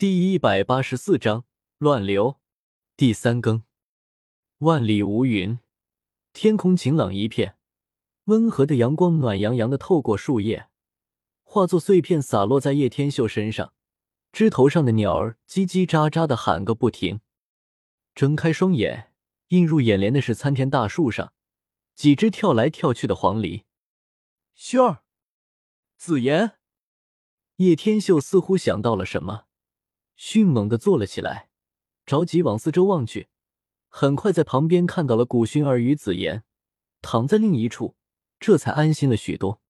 第一百八十四章乱流，第三更。万里无云，天空晴朗一片，温和的阳光暖洋洋的透过树叶，化作碎片洒落在叶天秀身上。枝头上的鸟儿叽叽喳喳的喊个不停。睁开双眼，映入眼帘的是参天大树上几只跳来跳去的黄鹂。薰儿，紫妍。叶天秀似乎想到了什么，迅猛的坐了起来，着急往四周望去。很快在旁边看到了古薰儿与紫妍躺在另一处，这才安心了许多。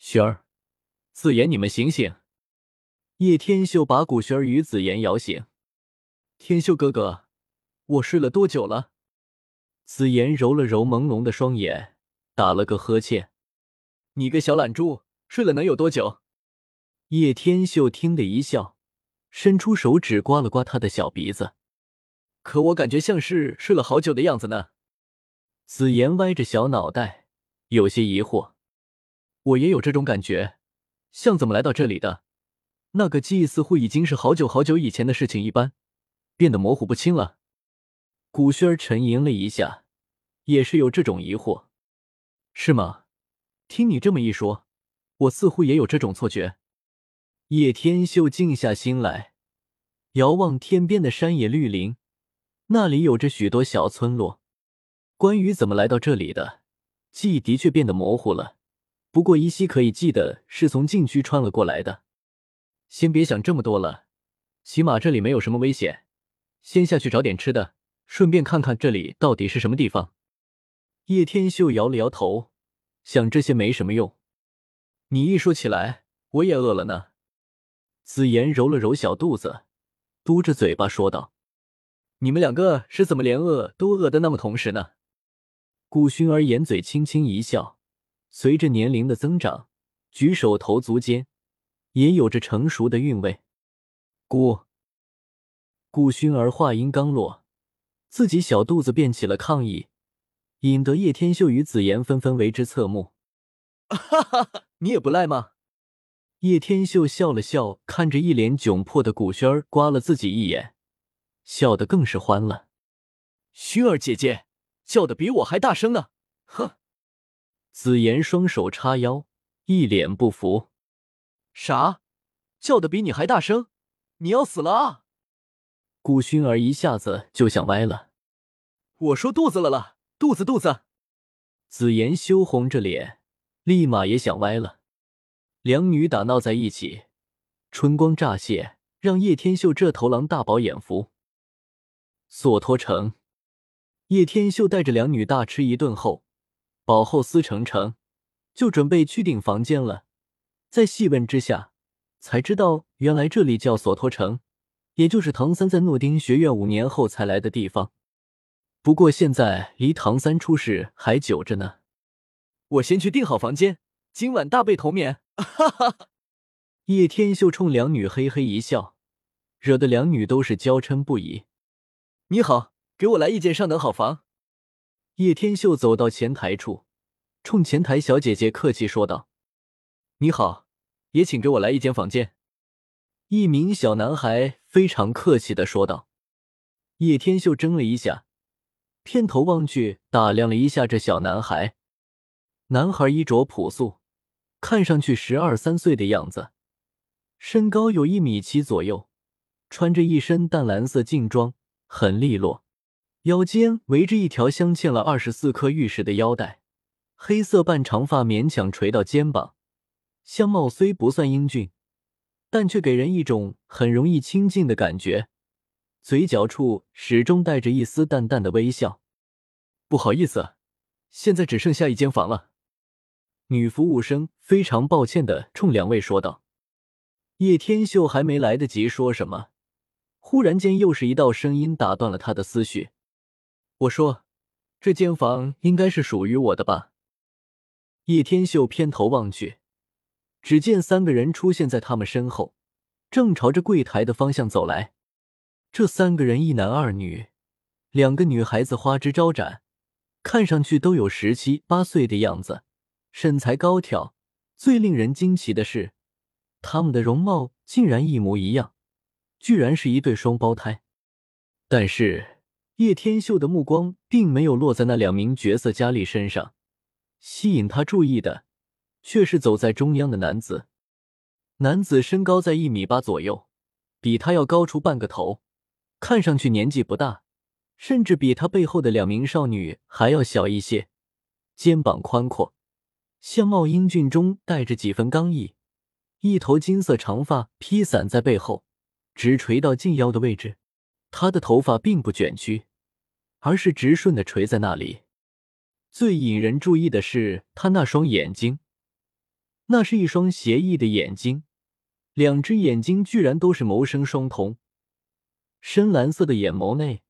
薰儿、紫妍，你们醒醒！叶天秀把古薰儿与紫妍摇醒。天秀哥哥，我睡了多久了？紫妍揉了揉朦胧的双眼，打了个呵欠。你个小懒猪，睡了能有多久？叶天秀听得一笑，伸出手指刮了刮他的小鼻子。可我感觉像是睡了好久的样子呢。紫妍歪着小脑袋，有些疑惑。我也有这种感觉，像怎么来到这里的？那个记忆似乎已经是好久好久以前的事情一般，变得模糊不清了。古轩儿沉吟了一下，也是有这种疑惑。是吗？听你这么一说，我似乎也有这种错觉。叶天秀静下心来，遥望天边的山野绿林，那里有着许多小村落。关于怎么来到这里的记忆，的确变得模糊了。不过依稀可以记得是从禁区穿了过来的。先别想这么多了，起码这里没有什么危险。先下去找点吃的，顺便看看这里到底是什么地方。叶天秀摇了摇头，想这些没什么用。你一说起来，我也饿了呢。紫妍揉了揉小肚子，嘟着嘴巴说道：“你们两个是怎么连饿都饿得那么同时呢？”顾薰儿掩嘴轻轻一笑，随着年龄的增长，举手投足间也有着成熟的韵味。姑顾薰儿话音刚落，自己小肚子便起了抗议，引得叶天秀与紫妍纷纷为之侧目。哈哈哈，你也不赖吗？叶天秀笑了笑，看着一脸窘迫的古轩儿，刮了自己一眼，笑得更是欢了。薰儿姐姐叫的比我还大声呢！哼！紫妍双手叉腰，一脸不服。啥？叫的比你还大声？你要死了啊！顾薰儿一下子就想歪了。我说肚子了了，肚子肚子。紫妍羞红着脸，立马也想歪了。两女打闹在一起，春光乍泄，让叶天秀这头狼大饱眼福。索托城，叶天秀带着两女大吃一顿后，饱后思成城，就准备去订房间了。在细问之下，才知道原来这里叫索托城，也就是唐三在诺丁学院五年后才来的地方。不过现在离唐三出事还久着呢。我先去订好房间，今晚大被头眠。哈哈，叶天秀冲两女嘿嘿一笑，惹得两女都是娇嗔不已。你好，给我来一间上等好房。叶天秀走到前台处，冲前台小姐姐客气说道：“你好，也请给我来一间房间。”一名小男孩非常客气的说道。叶天秀怔了一下，偏头望去，打量了一下这小男孩。男孩衣着朴素。看上去十二三岁的样子，身高有一米七左右，穿着一身淡蓝色劲装，很利落，腰间围着一条镶嵌了二十四颗玉石的腰带，黑色半长发勉强垂到肩膀，相貌虽不算英俊，但却给人一种很容易亲近的感觉，嘴角处始终带着一丝淡淡的微笑。不好意思，现在只剩下一间房了。女服务生非常抱歉的冲两位说道：“叶天秀还没来得及说什么，忽然间又是一道声音打断了他的思绪。我说，这间房应该是属于我的吧？”叶天秀偏头望去，只见三个人出现在他们身后，正朝着柜台的方向走来。这三个人一男二女，两个女孩子花枝招展，看上去都有十七八岁的样子。身材高挑，最令人惊奇的是，他们的容貌竟然一模一样，居然是一对双胞胎。但是叶天秀的目光并没有落在那两名绝色佳丽身上，吸引他注意的却是走在中央的男子。男子身高在一米八左右，比他要高出半个头，看上去年纪不大，甚至比他背后的两名少女还要小一些。肩膀宽阔，相貌英俊中带着几分刚毅，一头金色长发披散在背后，直垂到近腰的位置。他的头发并不卷曲，而是直顺的垂在那里。最引人注意的是他那双眼睛，那是一双邪异的眼睛，两只眼睛居然都是谋生双瞳，深蓝色的眼眸内，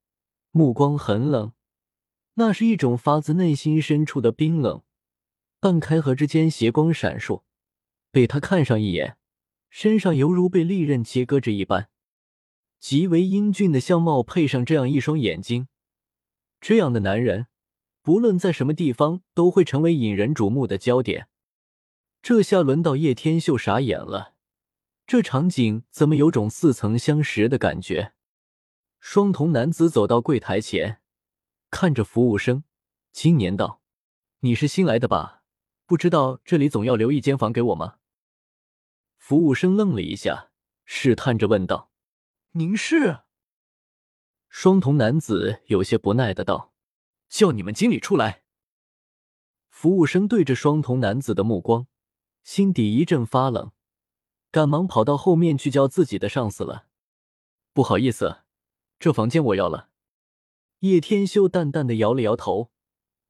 目光很冷。那是一种发自内心深处的冰冷，半开合之间斜光闪烁。被他看上一眼，身上犹如被利刃切割着一般。极为英俊的相貌配上这样一双眼睛，这样的男人，不论在什么地方都会成为引人瞩目的焦点。这下轮到叶天秀傻眼了，这场景怎么有种似曾相识的感觉？双瞳男子走到柜台前。看着服务生，青年道：“你是新来的吧？不知道这里总要留一间房给我吗？”服务生愣了一下，试探着问道：“您是？”双瞳男子有些不耐的道：“叫你们经理出来。”服务生对着双瞳男子的目光，心底一阵发冷，赶忙跑到后面去叫自己的上司了。“不好意思，这房间我要了。”叶天修淡淡的摇了摇头，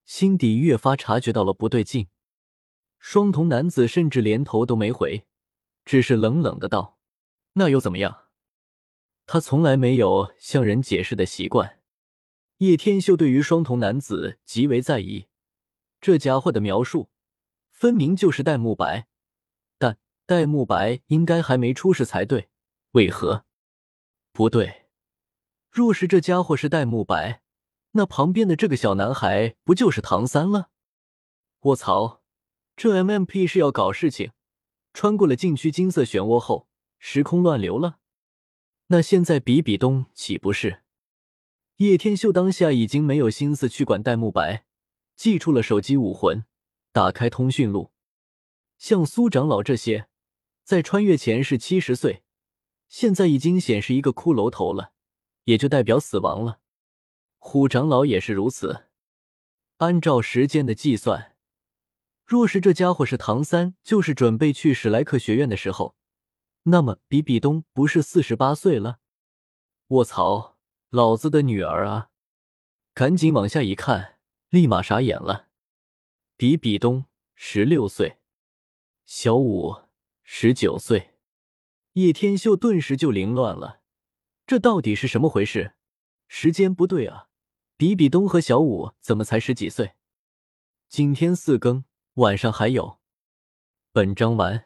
心底越发察觉到了不对劲。双瞳男子甚至连头都没回，只是冷冷的道：“那又怎么样？”他从来没有向人解释的习惯。叶天秀对于双瞳男子极为在意，这家伙的描述分明就是戴沐白，但戴沐白应该还没出世才对，为何？不对。若是这家伙是戴沐白，那旁边的这个小男孩不就是唐三了？卧槽，这 MMP 是要搞事情，穿过了禁区金色漩涡后，时空乱流了。那现在比比东岂不是？叶天秀当下已经没有心思去管戴沐白，祭出了手机武魂，打开通讯录。像苏长老这些，在穿越前是七十岁，现在已经显示一个骷髅头了。也就代表死亡了。虎长老也是如此。按照时间的计算，若是这家伙是唐三，就是准备去史莱克学院的时候，那么比比东不是四十八岁了？卧槽，老子的女儿啊！赶紧往下一看，立马傻眼了。比比东十六岁，小五十九岁，叶天秀顿时就凌乱了。这到底是什么回事？时间不对啊！比比东和小五怎么才十几岁？今天四更，晚上还有。本章完。